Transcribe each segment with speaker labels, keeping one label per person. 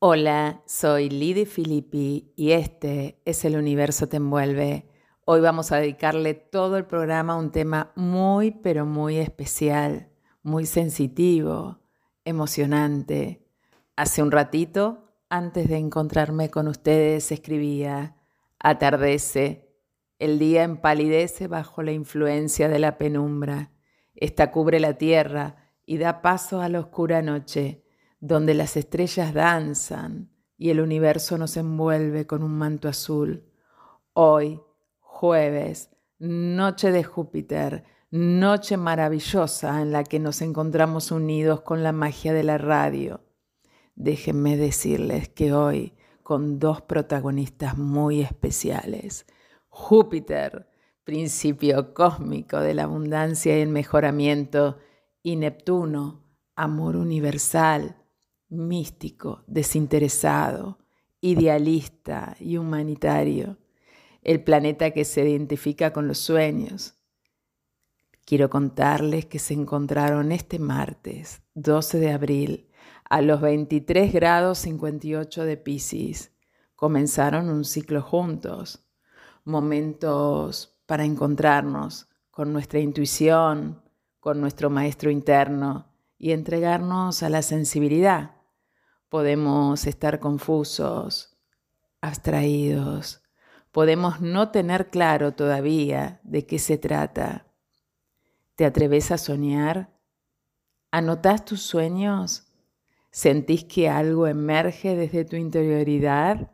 Speaker 1: Hola, soy Lidy Filippi y este es El Universo Te Envuelve. Hoy vamos a dedicarle todo el programa a un tema muy, pero muy especial, muy sensitivo, emocionante. Hace un ratito, antes de encontrarme con ustedes, escribía, atardece, el día empalidece bajo la influencia de la penumbra. Esta cubre la tierra y da paso a la oscura noche donde las estrellas danzan y el universo nos envuelve con un manto azul. Hoy, jueves, noche de Júpiter, noche maravillosa en la que nos encontramos unidos con la magia de la radio. Déjenme decirles que hoy, con dos protagonistas muy especiales, Júpiter, principio cósmico de la abundancia y el mejoramiento, y Neptuno, amor universal, místico, desinteresado, idealista y humanitario, el planeta que se identifica con los sueños. Quiero contarles que se encontraron este martes, 12 de abril, a los 23 grados 58 de Pisces. Comenzaron un ciclo juntos, momentos para encontrarnos con nuestra intuición, con nuestro maestro interno y entregarnos a la sensibilidad Podemos estar confusos, abstraídos, podemos no tener claro todavía de qué se trata. ¿Te atreves a soñar? ¿Anotás tus sueños? ¿Sentís que algo emerge desde tu interioridad?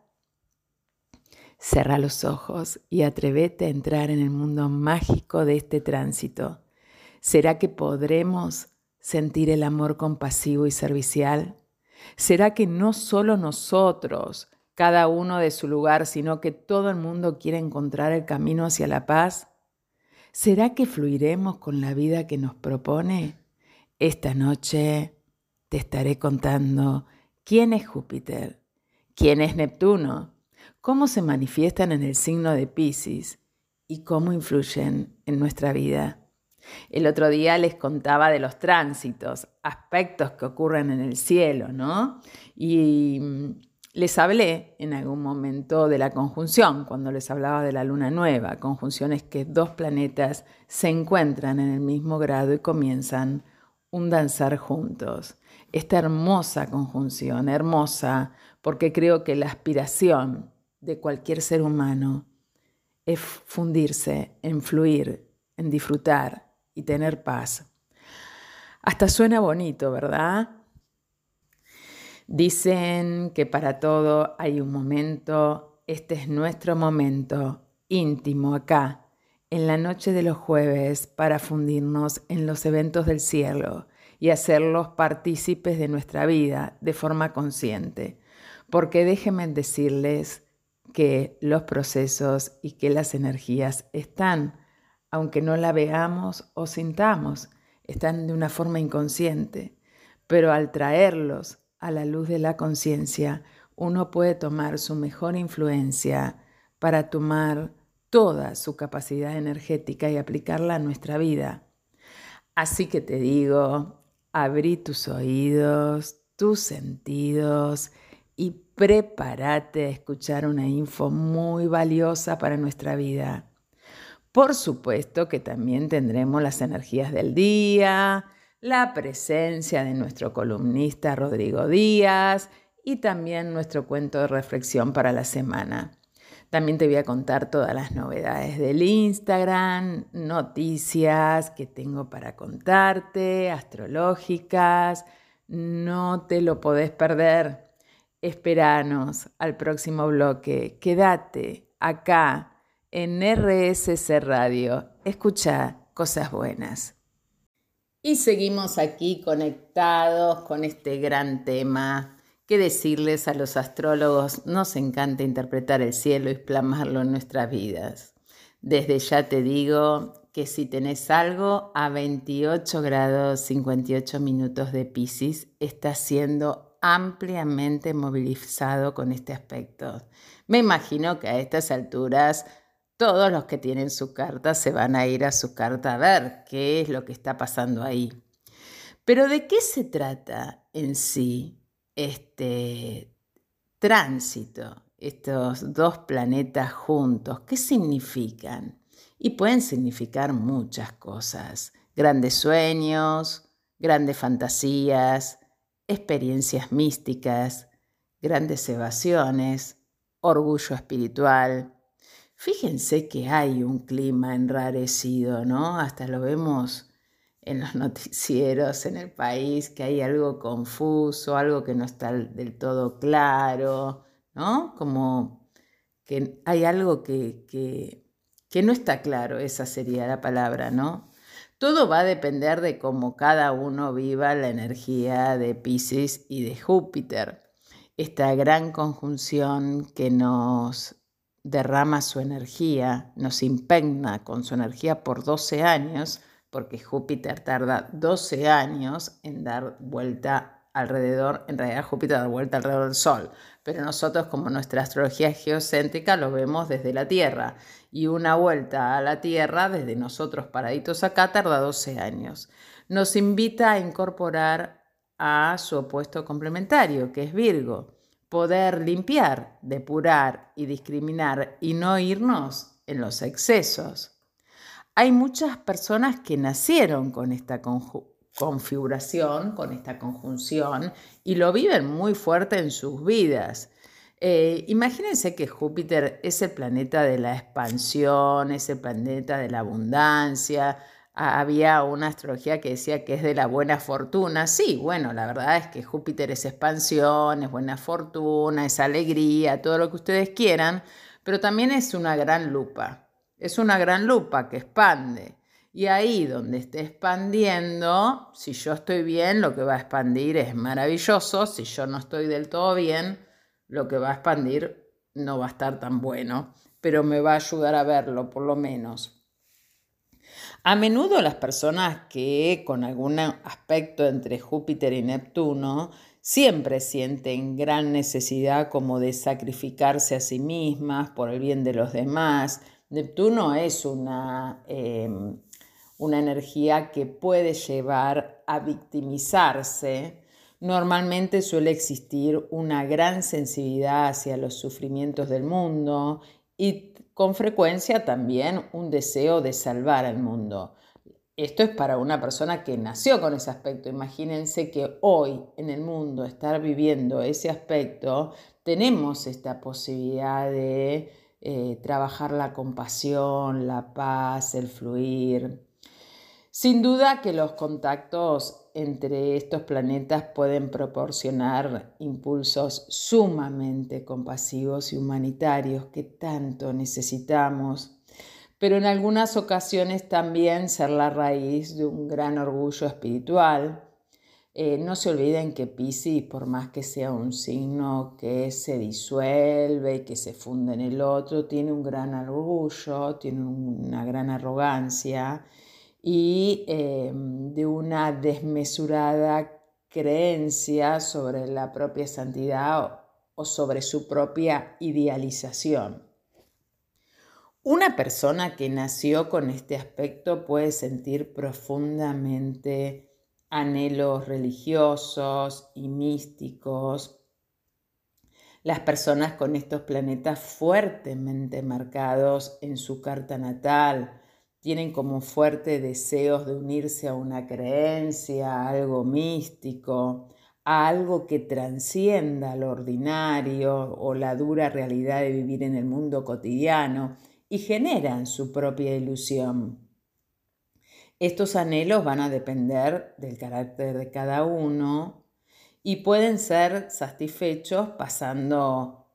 Speaker 1: Cerra los ojos y atrévete a entrar en el mundo mágico de este tránsito. ¿Será que podremos sentir el amor compasivo y servicial? ¿Será que no solo nosotros, cada uno de su lugar, sino que todo el mundo quiere encontrar el camino hacia la paz? ¿Será que fluiremos con la vida que nos propone? Esta noche te estaré contando quién es Júpiter, quién es Neptuno, cómo se manifiestan en el signo de Pisces y cómo influyen en nuestra vida. El otro día les contaba de los tránsitos, aspectos que ocurren en el cielo, ¿no? Y mm, les hablé en algún momento de la conjunción, cuando les hablaba de la luna nueva, conjunciones que dos planetas se encuentran en el mismo grado y comienzan un danzar juntos. Esta hermosa conjunción, hermosa, porque creo que la aspiración de cualquier ser humano es fundirse, en fluir, en disfrutar, y tener paz. Hasta suena bonito, ¿verdad? Dicen que para todo hay un momento, este es nuestro momento íntimo acá, en la noche de los jueves, para fundirnos en los eventos del cielo y hacerlos partícipes de nuestra vida de forma consciente. Porque déjenme decirles que los procesos y que las energías están aunque no la veamos o sintamos, están de una forma inconsciente, pero al traerlos a la luz de la conciencia, uno puede tomar su mejor influencia para tomar toda su capacidad energética y aplicarla a nuestra vida. Así que te digo, abrí tus oídos, tus sentidos y prepárate a escuchar una info muy valiosa para nuestra vida. Por supuesto que también tendremos las energías del día, la presencia de nuestro columnista Rodrigo Díaz y también nuestro cuento de reflexión para la semana. También te voy a contar todas las novedades del Instagram, noticias que tengo para contarte, astrológicas. No te lo podés perder. Esperanos al próximo bloque. Quédate acá en RSC Radio. Escucha cosas buenas. Y seguimos aquí conectados con este gran tema. ¿Qué decirles a los astrólogos? Nos encanta interpretar el cielo y plasmarlo en nuestras vidas. Desde ya te digo que si tenés algo a 28 grados 58 minutos de Pisces, está siendo ampliamente movilizado con este aspecto. Me imagino que a estas alturas todos los que tienen su carta se van a ir a su carta a ver qué es lo que está pasando ahí. Pero ¿de qué se trata en sí este, tránsito, estos dos planetas juntos, ¿qué significan? Y pueden significar muchas cosas, grandes sueños, grandes fantasías, experiencias místicas, grandes evasiones, orgullo espiritual. Fíjense que hay un clima enrarecido, ¿no? Hasta lo vemos en los noticieros en el país, que hay algo confuso, algo que no está del todo claro, ¿no? Como que hay algo que, que, que no está claro, esa sería la palabra, ¿no? Todo va a depender de cómo cada uno viva la energía de Pisces y de Júpiter. Esta gran conjunción que nos derrama su energía, nos impregna con su energía por 12 años, porque Júpiter tarda 12 años en dar vuelta alrededor, en realidad Júpiter da vuelta alrededor del Sol, pero nosotros como nuestra astrología geocéntrica lo vemos desde la Tierra. Y una vuelta a la Tierra desde nosotros paraditos acá tarda 12 años. Nos invita a incorporar a su opuesto complementario, que es Virgo, poder limpiar, depurar y discriminar y no irnos en los excesos. Hay muchas personas que nacieron con esta configuración, con esta conjunción, y lo viven muy fuerte en sus vidas. Eh, imagínense que Júpiter es el planeta de la expansión, es el planeta de la abundancia. Había una astrología que decía que es de la buena fortuna. Sí, bueno, la verdad es que Júpiter es expansión, es buena fortuna, es alegría, todo lo que ustedes quieran, pero también es una gran lupa. Es una gran lupa que expande. Y ahí donde esté expandiendo, si yo estoy bien, lo que va a expandir es maravilloso. Si yo no estoy del todo bien, lo que va a expandir no va a estar tan bueno, pero me va a ayudar a verlo por lo menos. A menudo las personas que con algún aspecto entre Júpiter y Neptuno siempre sienten gran necesidad como de sacrificarse a sí mismas por el bien de los demás. Neptuno es una em, una energía que puede llevar a victimizarse, normalmente suele existir una gran sensibilidad hacia los sufrimientos del mundo y con frecuencia también un deseo de salvar al mundo. Esto es para una persona que nació con ese aspecto. Imagínense que hoy en el mundo estar viviendo ese aspecto, tenemos esta posibilidad de eh, trabajar la compasión, la paz, el fluir, sin duda que los contactos entre estos planetas pueden proporcionar impulsos sumamente compasivos y humanitarios que tanto necesitamos, pero en algunas ocasiones también ser la raíz de un gran orgullo espiritual. Eh, no se olviden que Pisces, por más que sea un signo que se disuelve y que se funde en el otro, tiene un gran orgullo, tiene una gran arrogancia y em, de una desmesurada creencia sobre la propia santidad o sobre su propia idealización. Una persona que nació con este aspecto puede sentir profundamente anhelos religiosos y místicos. Las personas con estos planetas fuertemente marcados en su carta natal, tienen como fuerte deseos de unirse a una creencia, a algo místico, a algo que transcienda lo ordinario o la dura realidad de vivir en el mundo cotidiano y generan su propia ilusión. Estos anhelos van a depender del carácter de cada uno y pueden ser satisfechos pasando,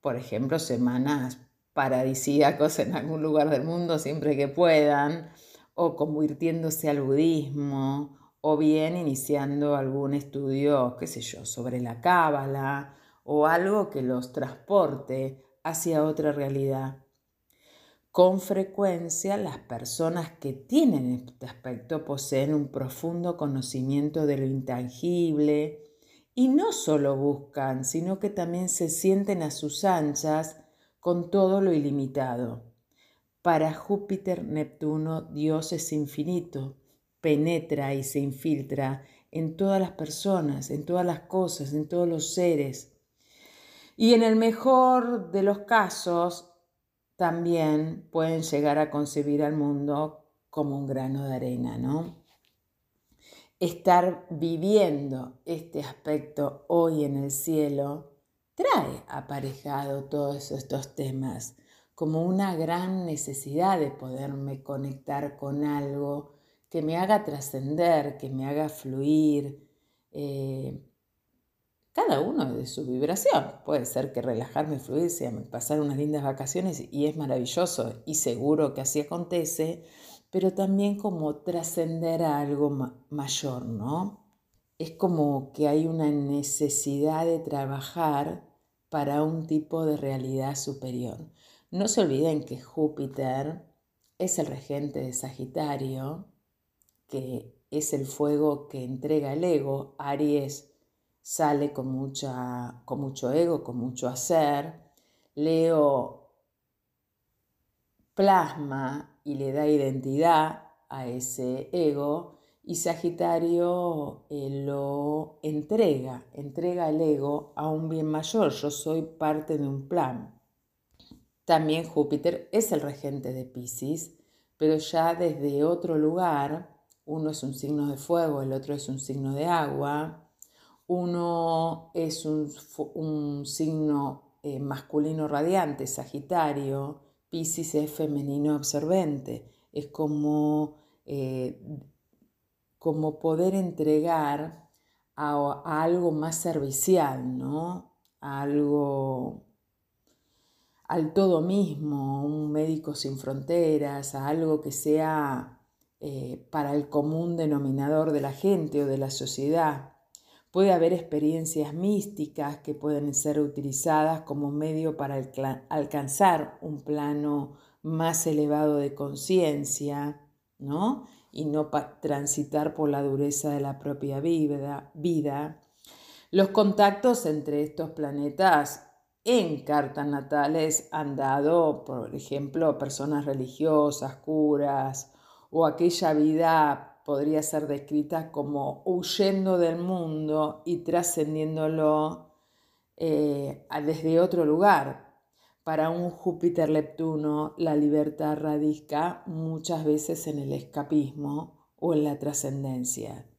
Speaker 1: por ejemplo, semanas paradisíacos en algún lugar del mundo siempre que puedan, o convirtiéndose al budismo, o bien iniciando algún estudio, qué sé yo, sobre la cábala, o algo que los transporte hacia otra realidad. Con frecuencia las personas que tienen este aspecto poseen un profundo conocimiento de lo intangible y no solo buscan, sino que también se sienten a sus anchas con todo lo ilimitado. Para Júpiter, Neptuno, Dios es infinito, penetra y se infiltra en todas las personas, en todas las cosas, en todos los seres. Y en el mejor de los casos, también pueden llegar a concebir al mundo como un grano de arena, ¿no? Estar viviendo este aspecto hoy en el cielo trae aparejado todos estos temas como una gran necesidad de poderme conectar con algo que me haga trascender, que me haga fluir. Eh, cada uno de su vibración. Puede ser que relajarme, fluir, sea pasar unas lindas vacaciones y es maravilloso y seguro que así acontece, pero también como trascender a algo mayor, ¿no? Es como que hay una necesidad de trabajar para un tipo de realidad superior. No se olviden que Júpiter es el regente de Sagitario, que es el fuego que entrega el ego, Aries sale con, mucha, con mucho ego, con mucho hacer, Leo plasma y le da identidad a ese ego y Sagitario eh, lo entrega, entrega el ego a un bien mayor, yo soy parte de un plan. También Júpiter es el regente de Pisces, pero ya desde otro lugar, uno es un signo de fuego, el otro es un signo de agua, uno es un, signo eh, masculino radiante, Sagitario, Pisces es femenino absorbente, es como, eh, como poder entregar a, algo más servicial, ¿no? A algo al todo mismo, un médico sin fronteras, a algo que sea eh, para el común denominador de la gente o de la sociedad. Puede haber experiencias místicas que pueden ser utilizadas como medio para alcanzar un plano más elevado de conciencia, ¿no? Y no transitar por la dureza de la propia vida. Los contactos entre estos planetas en cartas natales han dado, por ejemplo, personas religiosas, curas, o aquella vida podría ser descrita como huyendo del mundo y trascendiéndolo eh, desde otro lugar. Para un Júpiter Leptuno, la libertad radica muchas veces en el escapismo o en la trascendencia.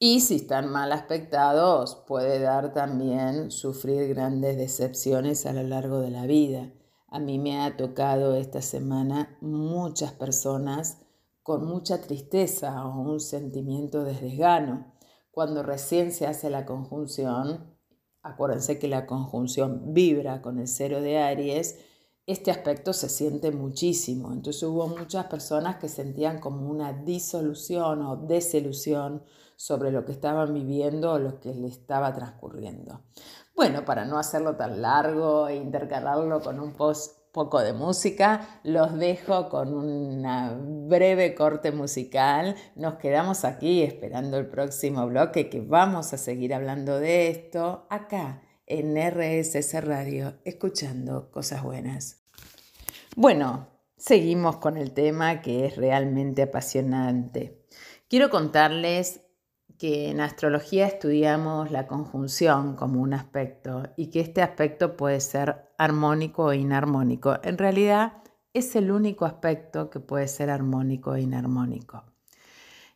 Speaker 1: Y si están mal aspectados, puede dar también sufrir grandes decepciones a lo largo de la vida. A mí me ha tocado esta semana muchas personas con mucha tristeza o un sentimiento de desgano. Cuando recién se hace la conjunción, acuérdense que la conjunción vibra con el cero de Aries, este aspecto se siente muchísimo. Entonces hubo muchas personas que sentían como una disolución o desilusión sobre lo que estaban viviendo o lo que le estaba transcurriendo. Bueno, para no hacerlo tan largo e intercalarlo con un poco de música, los dejo con una breve corte musical. Nos quedamos aquí esperando el próximo bloque que vamos a seguir hablando de esto acá en RSS Radio, escuchando cosas buenas. Bueno, seguimos con el tema que es realmente apasionante. Quiero contarles que en astrología estudiamos la conjunción como un aspecto y que este aspecto puede ser armónico o inarmónico. En realidad es el único aspecto que puede ser armónico e inarmónico.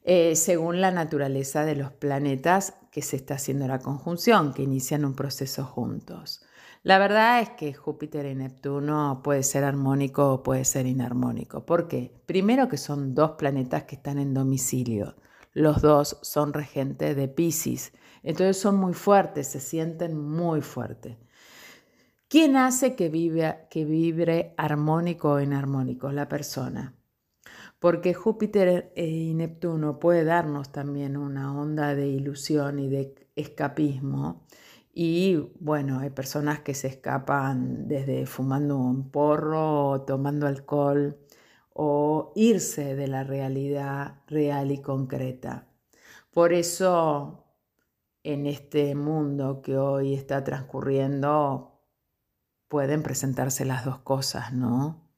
Speaker 1: Eh, según la naturaleza de los planetas que se está haciendo la conjunción, que inician un proceso juntos. La verdad es que Júpiter y Neptuno puede ser armónico o puede ser inarmónico. ¿Por qué? Primero que son dos planetas que están en domicilio los dos son regentes de Pisces. Entonces son muy fuertes, se sienten muy fuertes. ¿Quién hace que, que vibre armónico o inarmónico? La persona. Porque Júpiter y Neptuno puede darnos también una onda de ilusión y de escapismo. Y bueno, hay personas que se escapan desde fumando un porro tomando alcohol o irse de la realidad real y concreta. Por eso, en este mundo que hoy está transcurriendo, pueden presentarse las dos cosas, ¿no?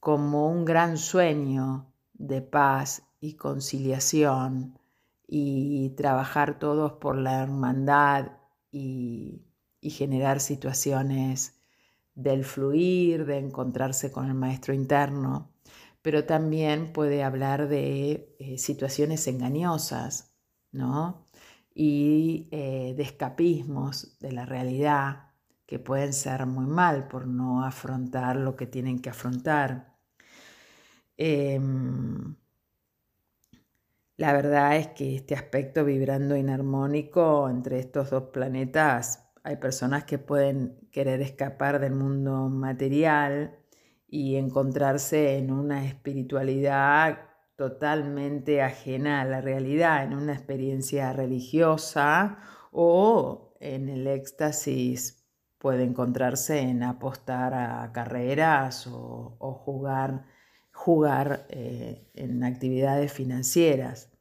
Speaker 1: Como un gran sueño de paz y conciliación y trabajar todos por la hermandad y, y generar situaciones del fluir, de encontrarse con el maestro interno, pero también puede hablar de eh, situaciones engañosas, ¿no? Y eh, de escapismos de la realidad que pueden ser muy mal por no afrontar lo que tienen que afrontar. Em, la verdad es que este aspecto vibrando inarmónico entre estos dos planetas, hay personas que pueden querer escapar del mundo material y encontrarse en una espiritualidad totalmente ajena a la realidad, en una experiencia religiosa o en el éxtasis puede encontrarse en apostar a carreras o, jugar, jugar eh, en actividades financieras.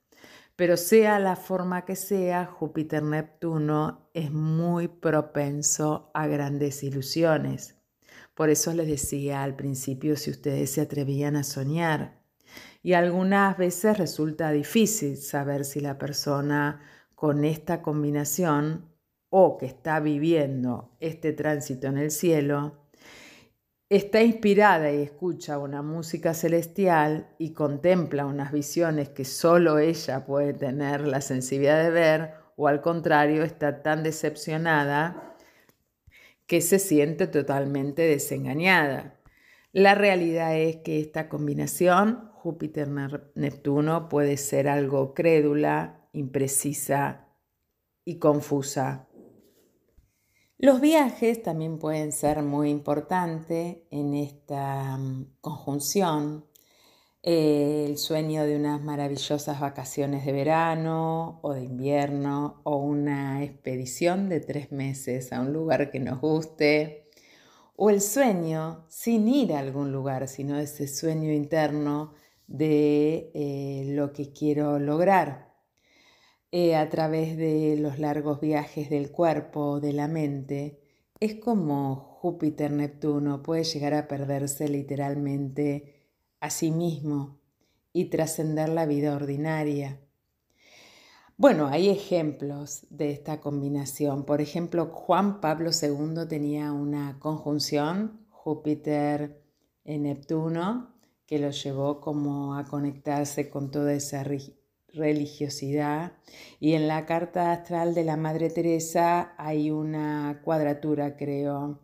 Speaker 1: Pero sea la forma que sea, Júpiter-Neptuno es muy propenso a grandes ilusiones. Por eso les decía al principio si ustedes se atrevían a soñar. Y algunas veces resulta difícil saber si la persona con esta combinación o que está viviendo este tránsito en el cielo, está inspirada y escucha una música celestial y contempla unas visiones que solo ella puede tener la sensibilidad de ver, o al contrario, está tan decepcionada que se siente totalmente desengañada. La realidad es que esta combinación Júpiter-Neptuno puede ser algo crédula, imprecisa y confusa. Los viajes también pueden ser muy importantes en esta mm, conjunción. el sueño de unas maravillosas vacaciones de verano o de invierno o una expedición de tres meses a un lugar que nos guste. O el sueño sin ir a algún lugar, sino ese sueño interno de eh, lo que quiero lograr. Eh, a través de los largos viajes del cuerpo, de la mente, es como Júpiter-Neptuno puede llegar a perderse literalmente a sí mismo y trascender la vida ordinaria. Bueno, hay ejemplos de esta combinación. Por ejemplo, Juan Pablo II tenía una conjunción Júpiter-Neptuno que lo llevó como a conectarse con toda esa religiosidad. Y en la carta astral de la Madre Teresa hay una cuadratura, creo.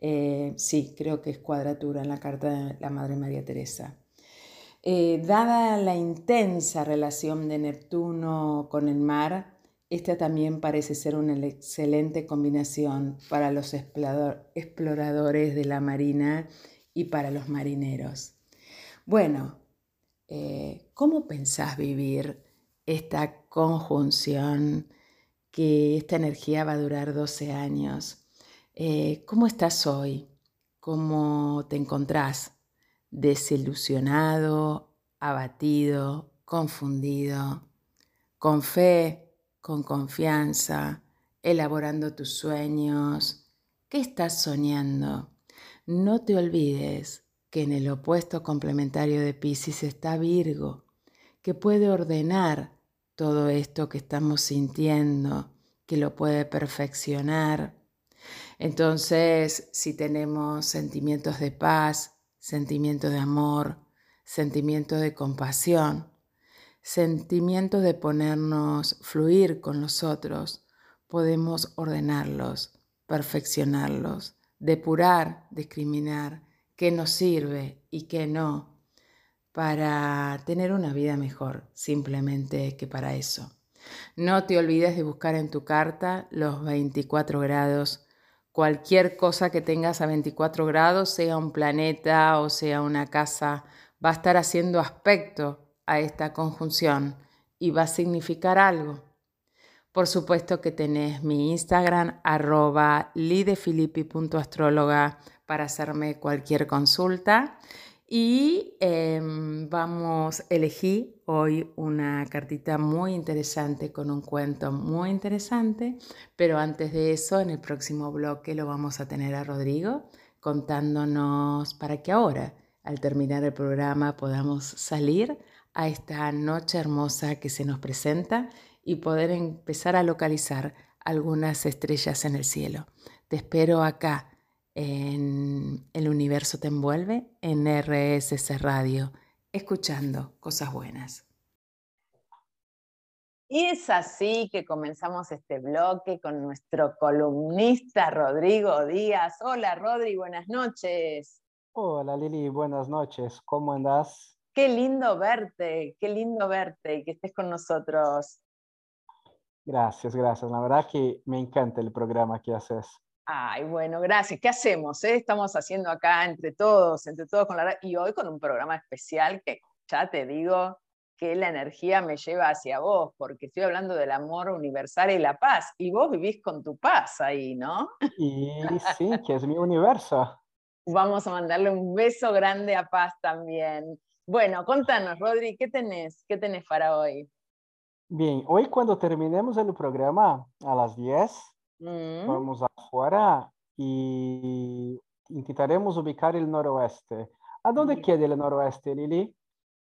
Speaker 1: Eh, sí, creo que es cuadratura en la carta de la Madre María Teresa. Eh, dada la intensa relación de Neptuno con el mar, esta también parece ser una excelente combinación para los exploradores de la marina y para los marineros. Bueno, eh, ¿cómo pensás vivir esta conjunción, que esta energía va a durar 12 años. Eh, ¿Cómo estás hoy? ¿Cómo te encontrás? ¿Desilusionado, abatido, confundido? ¿Con fe, con confianza, elaborando tus sueños? ¿Qué estás soñando? No te olvides que en el opuesto complementario de Pisces está Virgo, que puede ordenar todo esto que estamos sintiendo, que lo puede perfeccionar. Entonces, si tenemos sentimientos de paz, sentimientos de amor, sentimientos de compasión, sentimientos de ponernos fluir con los otros, podemos ordenarlos, perfeccionarlos, depurar, discriminar qué nos sirve y qué no, para tener una vida mejor, simplemente que para eso. No te olvides de buscar en tu carta los 24 grados. Cualquier cosa que tengas a 24 grados, sea un planeta o sea una casa, va a estar haciendo aspecto a esta conjunción y va a significar algo. Por supuesto que tenés mi Instagram arroba lidefilippi.astróloga para hacerme cualquier consulta. Y em, vamos a elegir hoy una cartita muy interesante con un cuento muy interesante, pero antes de eso, en el próximo bloque lo vamos a tener a Rodrigo contándonos para que ahora, al terminar el programa, podamos salir a esta noche hermosa que se nos presenta y poder empezar a localizar algunas estrellas en el cielo. Te espero acá en El Universo Te Envuelve, en RSS Radio, escuchando cosas buenas. Y es así que comenzamos este bloque con nuestro columnista Rodrigo Díaz. Hola Rodri, buenas noches.
Speaker 2: Hola Lili, buenas noches. ¿Cómo andas?
Speaker 1: Qué lindo verte, qué lindo verte y que estés con nosotros.
Speaker 2: Gracias, gracias. La verdad que me encanta el programa que haces.
Speaker 1: Ay, bueno, gracias. ¿Qué hacemos? Eh? Estamos haciendo acá entre todos, entre todos con la y hoy con un programa especial que ya te digo que la energía me lleva hacia vos, porque estoy hablando del amor universal y la paz, y vos vivís con tu paz ahí, ¿no?
Speaker 2: Y sí, que es mi universo.
Speaker 1: Vamos a mandarle un beso grande a Paz también. Bueno, contanos, Rodri, ¿qué tenés? ¿Qué tenés para hoy?
Speaker 2: Bien, hoy cuando terminemos el programa a las 10, Mm. Vamos afuera y intentaremos ubicar el noroeste. ¿A dónde queda el noroeste, Lili?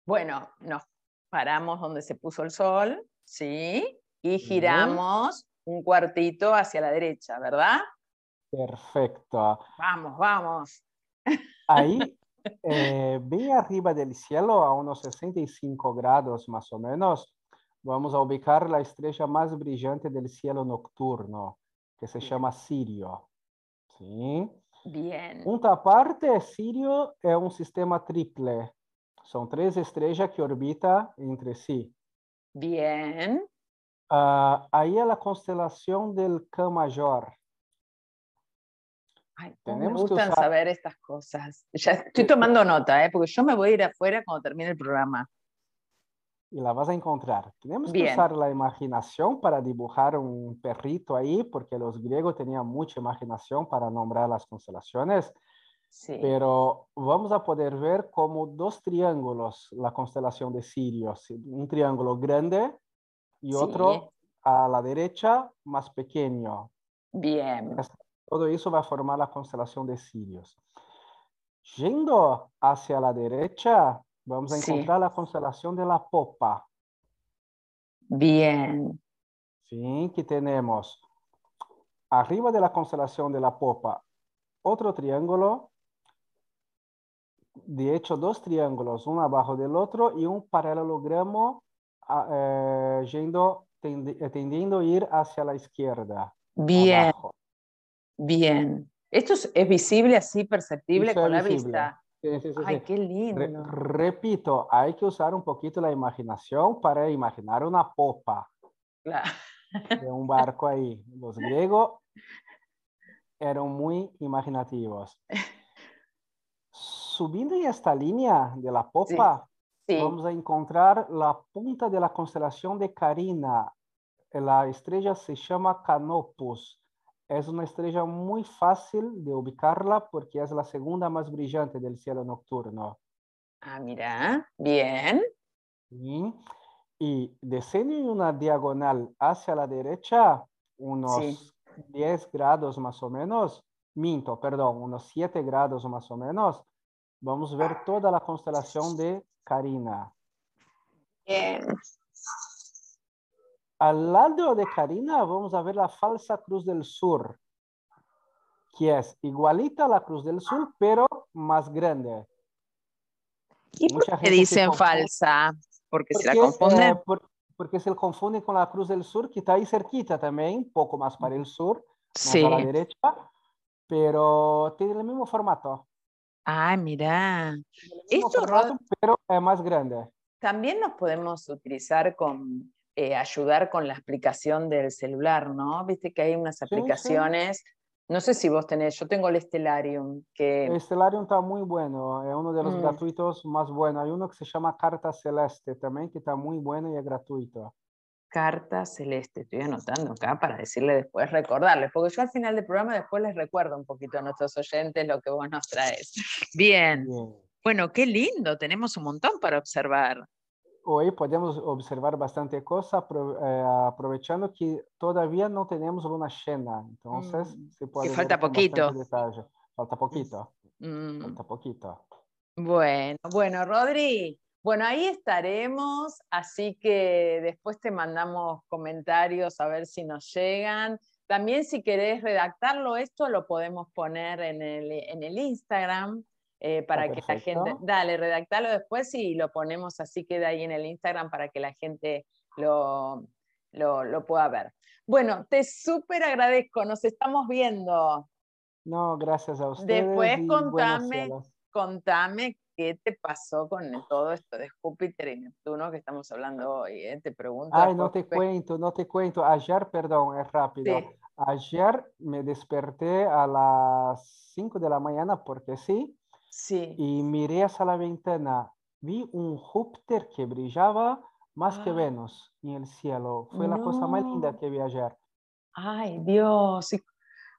Speaker 1: Bueno, nos paramos donde se puso el sol, ¿sí? Y giramos un cuartito hacia la derecha, ¿verdad?
Speaker 2: Perfecto.
Speaker 1: Vamos, vamos.
Speaker 2: Ahí, eh, bien arriba del cielo, a unos 65 grados más o menos, vamos a ubicar la estrella más brillante del cielo nocturno que se llama Sirio. ¿Sí?
Speaker 1: Bien.
Speaker 2: Punta aparte, Sirio es un sistema triple. Son tres estrellas que orbitan entre sí.
Speaker 1: Bien.
Speaker 2: Uh, ahí es la constelación del K mayor.
Speaker 1: Ay, me gustan saber estas cosas. Ya estoy tomando nota, ¿eh? porque yo me voy a ir afuera cuando termine el programa
Speaker 2: y la vas a encontrar. Tenemos que usar la imaginación para dibujar un perrito ahí, porque los griegos tenían mucha imaginación para nombrar las constelaciones. Sí. Pero vamos a poder ver como dos triángulos la constelación de Sirio. Un triángulo grande y otro a la derecha más pequeño.
Speaker 1: Bien.
Speaker 2: Todo eso va a formar la constelación de Sirios. Yendo hacia la derecha, Vamos a encontrar la constelación de la popa.
Speaker 1: Bien.
Speaker 2: Sí, que tenemos arriba de la constelación de la popa otro triángulo. De hecho, dos triángulos, uno abajo del otro y un paralelogramo ah, eh, yendo, eh, tendiendo a ir hacia la izquierda.
Speaker 1: Bien. Bien. ¿Esto es, visible así, perceptible con la vista? Ay, qué lindo.
Speaker 2: repito, hay que usar un poquito la imaginación para imaginar una popa de un barco ahí. Los griegos eran muy imaginativos. Subiendo en esta línea de la popa, vamos a encontrar la punta de la constelación de Carina. La estrella se llama Canopus es una estrella muy fácil de ubicarla porque es la segunda más brillante del cielo nocturno.
Speaker 1: Ah, mira, bien.
Speaker 2: Y en una diagonal hacia la derecha, unos 10 grados más o menos, minto, perdón, unos 7 grados más o menos, vamos a ver toda la constelación de Carina.
Speaker 1: Bien.
Speaker 2: Al lado de Karina vamos a ver la falsa Cruz del Sur, que es igualita a la Cruz del Sur, pero más grande.
Speaker 1: ¿Y por qué dicen falsa? Porque, se la confunden. Eh,
Speaker 2: porque se confunde con la Cruz del Sur, que está ahí cerquita también, un poco más para el sur, más a la derecha, pero tiene el mismo formato.
Speaker 1: Ah, mira.
Speaker 2: Esto formato, pero es más grande.
Speaker 1: También nos podemos utilizar con eh, ayudar con la explicación del celular, ¿no? Viste que hay unas aplicaciones, no sé si vos tenés, yo tengo el Stellarium. Que...
Speaker 2: El Stellarium está muy bueno, es uno de los mm. gratuitos más buenos. Hay uno que se llama Carta Celeste también, que está muy bueno y es gratuito.
Speaker 1: Carta Celeste, estoy anotando acá para decirle después, recordarles, porque yo al final del programa después les recuerdo un poquito a nuestros oyentes lo que vos nos traes. Bien. Bueno, qué lindo, tenemos un montón para observar
Speaker 2: hoy podemos observar bastante cosas, eh, aprovechando que todavía no tenemos luna llena. Entonces,
Speaker 1: mm, se puede. Que falta poquito.
Speaker 2: Falta poquito. Mm. Falta poquito.
Speaker 1: Bueno, bueno, Rodri, Bueno, ahí estaremos, así que después te mandamos comentarios a ver si nos llegan. También si querés redactarlo esto, lo podemos poner en el, en el Instagram eh, para ah, que la gente, dale, redactalo después y lo ponemos así queda ahí en el Instagram para que la gente lo, lo, pueda ver. Bueno, te súper agradezco, nos estamos viendo.
Speaker 2: No, gracias a ustedes.
Speaker 1: Después contame, contame qué te pasó con todo esto de Júpiter y Neptuno que estamos hablando hoy. ¿eh? Te pregunto.
Speaker 2: Ay, no te cuento, no te cuento. Ayer, perdón, es rápido. Ayer me desperté a las 5 de la mañana porque sí.
Speaker 1: Sí.
Speaker 2: Y miré hacia la ventana. Vi un Júpiter que brillaba más que ah. Venus en el cielo. Fue la cosa más linda que vi ayer.
Speaker 1: Ay, Dios.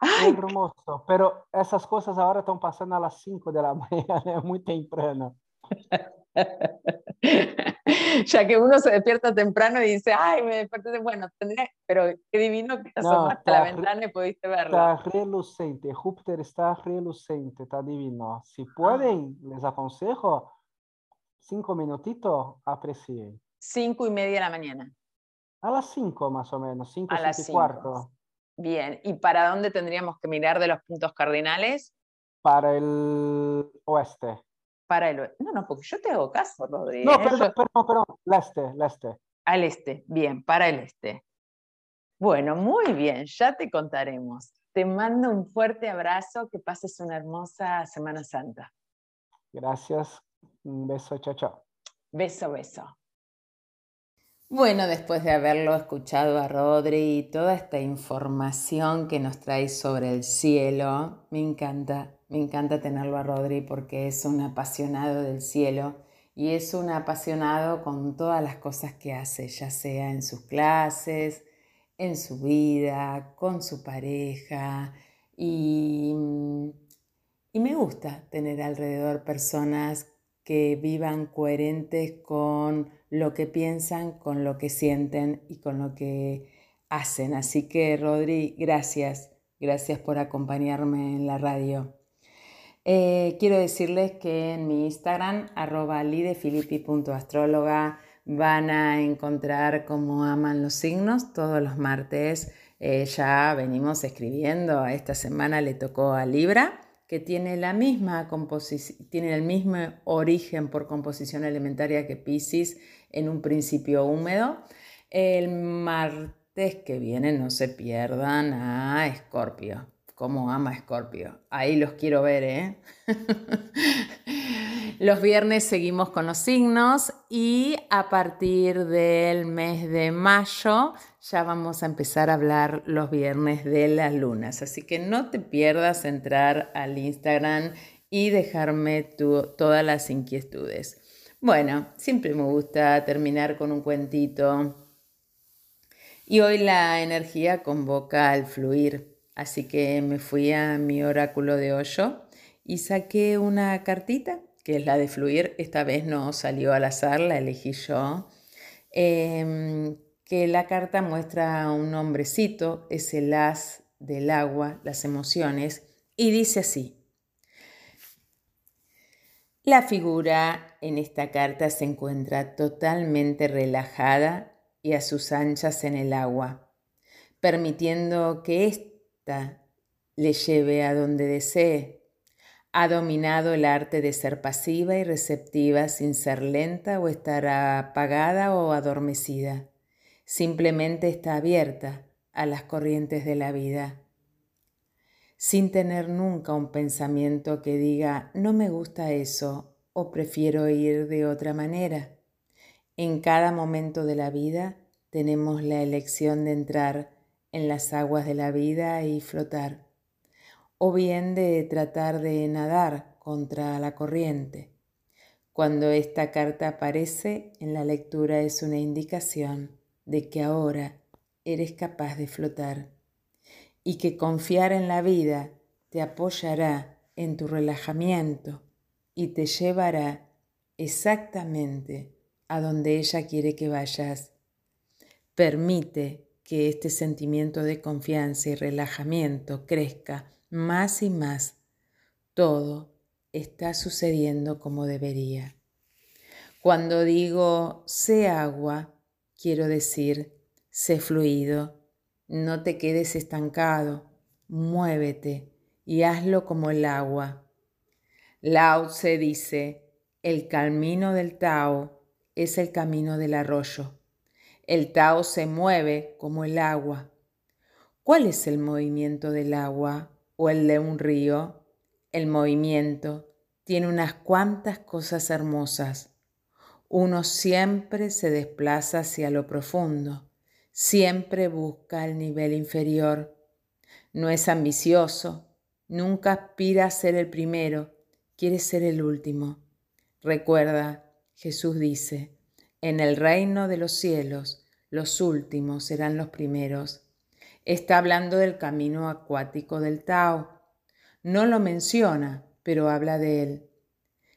Speaker 2: Ay. Hermoso. Pero esas cosas ahora están pasando a las 5 de la mañana, es muy temprano.
Speaker 1: ya que uno se despierta temprano y dice, ay, me desperté, bueno, tendría, pero qué divino que asomaste no, la ventana y pudiste verlo.
Speaker 2: Está relucente, Júpiter está relucente, está divino. Si ah. pueden, les aconsejo, cinco minutitos, aprecien.
Speaker 1: Cinco y media de la mañana.
Speaker 2: A las cinco más o menos, cinco, a las y cuarto.
Speaker 1: Bien, ¿y para dónde tendríamos que mirar de los puntos cardinales?
Speaker 2: Para el oeste.
Speaker 1: Para el oeste. No, no, porque yo te hago caso, Rodríguez.
Speaker 2: No, ¿eh? perdón, perdón, perdón, el este, el este.
Speaker 1: Al este, bien, para el este. Bueno, muy bien, ya te contaremos. Te mando un fuerte abrazo, que pases una hermosa Semana Santa.
Speaker 2: Gracias, un beso, chao, chao.
Speaker 1: Beso, beso. Bueno, después de haberlo escuchado a Rodri y toda esta información que nos trae sobre el cielo, me encanta, me encanta tenerlo a Rodri porque es un apasionado del cielo y es un apasionado con todas las cosas que hace, ya sea en sus clases, en su vida, con su pareja y, y me gusta tener alrededor personas que vivan coherentes con lo que piensan, con lo que sienten y con lo que hacen. Así que, Rodri, gracias. Gracias por acompañarme en la radio. Eh, quiero decirles que en mi Instagram, arroba lidefilippi.astróloga, van a encontrar cómo aman los signos todos los martes. Eh, ya venimos escribiendo, esta semana le tocó a Libra que tiene la misma composición, tiene el mismo origen por composición elementaria que Pisces en un principio húmedo. El martes que viene no se pierdan a Escorpio. Como ama Escorpio. Ahí los quiero ver, ¿eh? Los viernes seguimos con los signos y a partir del mes de mayo ya vamos a empezar a hablar los viernes de las lunas. Así que no te pierdas entrar al Instagram y dejarme todas las inquietudes. Bueno, siempre me gusta terminar con un cuentito. Y hoy la energía convoca al fluir. Así que me fui a mi oráculo de hoyo y saqué una cartita que es la de fluir, esta vez no salió al azar, la elegí yo, em, que la carta muestra un hombrecito, es el as del agua, las emociones, y dice así. La figura en esta carta se encuentra totalmente relajada y a sus anchas en el agua, permitiendo que le lleve a donde desee ha dominado el arte de ser pasiva y receptiva sin ser lenta o estar apagada o adormecida. Simplemente está abierta a las corrientes de la vida, sin tener nunca un pensamiento que diga no me gusta eso o prefiero ir de otra manera. En cada momento de la vida tenemos la elección de entrar en las aguas de la vida y flotar o bien de tratar de nadar contra la corriente. Cuando esta carta aparece en la lectura es una indicación de que ahora eres capaz de flotar y que confiar en la vida te apoyará en tu relajamiento y te llevará exactamente a donde ella quiere que vayas. Permite que este sentimiento de confianza y relajamiento crezca más y más, todo está sucediendo como debería. Cuando digo sé agua, quiero decir sé fluido. No te quedes estancado, muévete y hazlo como el agua. Lao Tse dice, el camino del Tao es el camino del arroyo. El Tao se mueve como el agua. ¿Cuál es el movimiento del agua o el de un río? El movimiento tiene unas cuantas cosas hermosas. Uno siempre se desplaza hacia lo profundo, siempre busca el nivel inferior. No es ambicioso, nunca aspira a ser el primero, quiere ser el último. Recuerda, Jesús dice, en el reino de los cielos los últimos serán los primeros. Está hablando del camino acuático del Tao. No lo menciona, pero habla de él.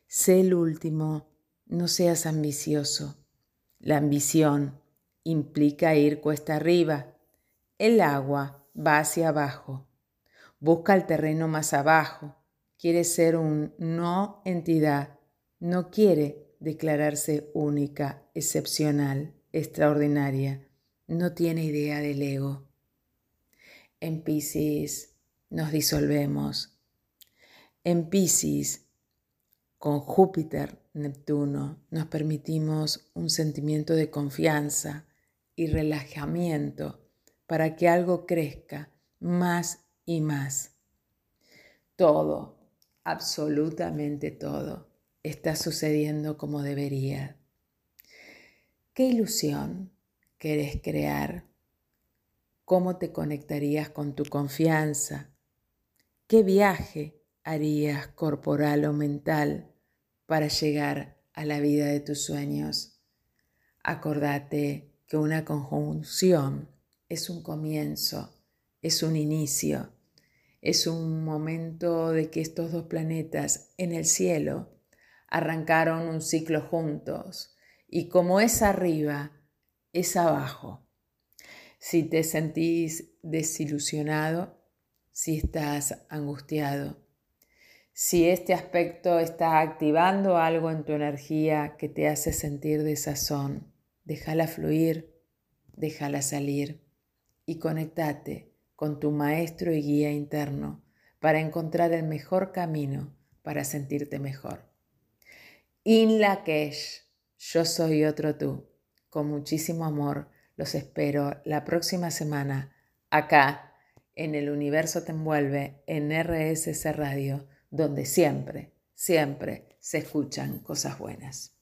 Speaker 1: Sé el último, no seas ambicioso. La ambición implica ir cuesta arriba. El agua va hacia abajo. Busca el terreno más abajo. Quiere ser un no entidad. No quiere declararse única, excepcional, extraordinaria. No tiene idea del ego. En Pisces nos disolvemos. En Pisces con Júpiter, Neptuno, nos permitimos un sentimiento de confianza y relajamiento para que algo crezca más y más. Todo, absolutamente todo, está sucediendo como debería. ¿Qué ilusión querés crear? ¿Cómo te conectarías con tu confianza? ¿Qué viaje harías corporal o mental para llegar a la vida de tus sueños. Acordate que una conjunción es un comienzo, es un inicio, es un momento de que estos dos planetas en el cielo arrancaron un ciclo juntos y como es arriba, es abajo. Si te sentís desilusionado, si estás angustiado, si este aspecto está activando algo en tu energía que te hace sentir desazón, déjala fluir, déjala salir y conectate con tu maestro y guía interno para encontrar el mejor camino para sentirte mejor. In yo soy otro tú. Con muchísimo amor los espero la próxima semana acá en el universo te envuelve en RSS Radio donde siempre, siempre se escuchan cosas buenas.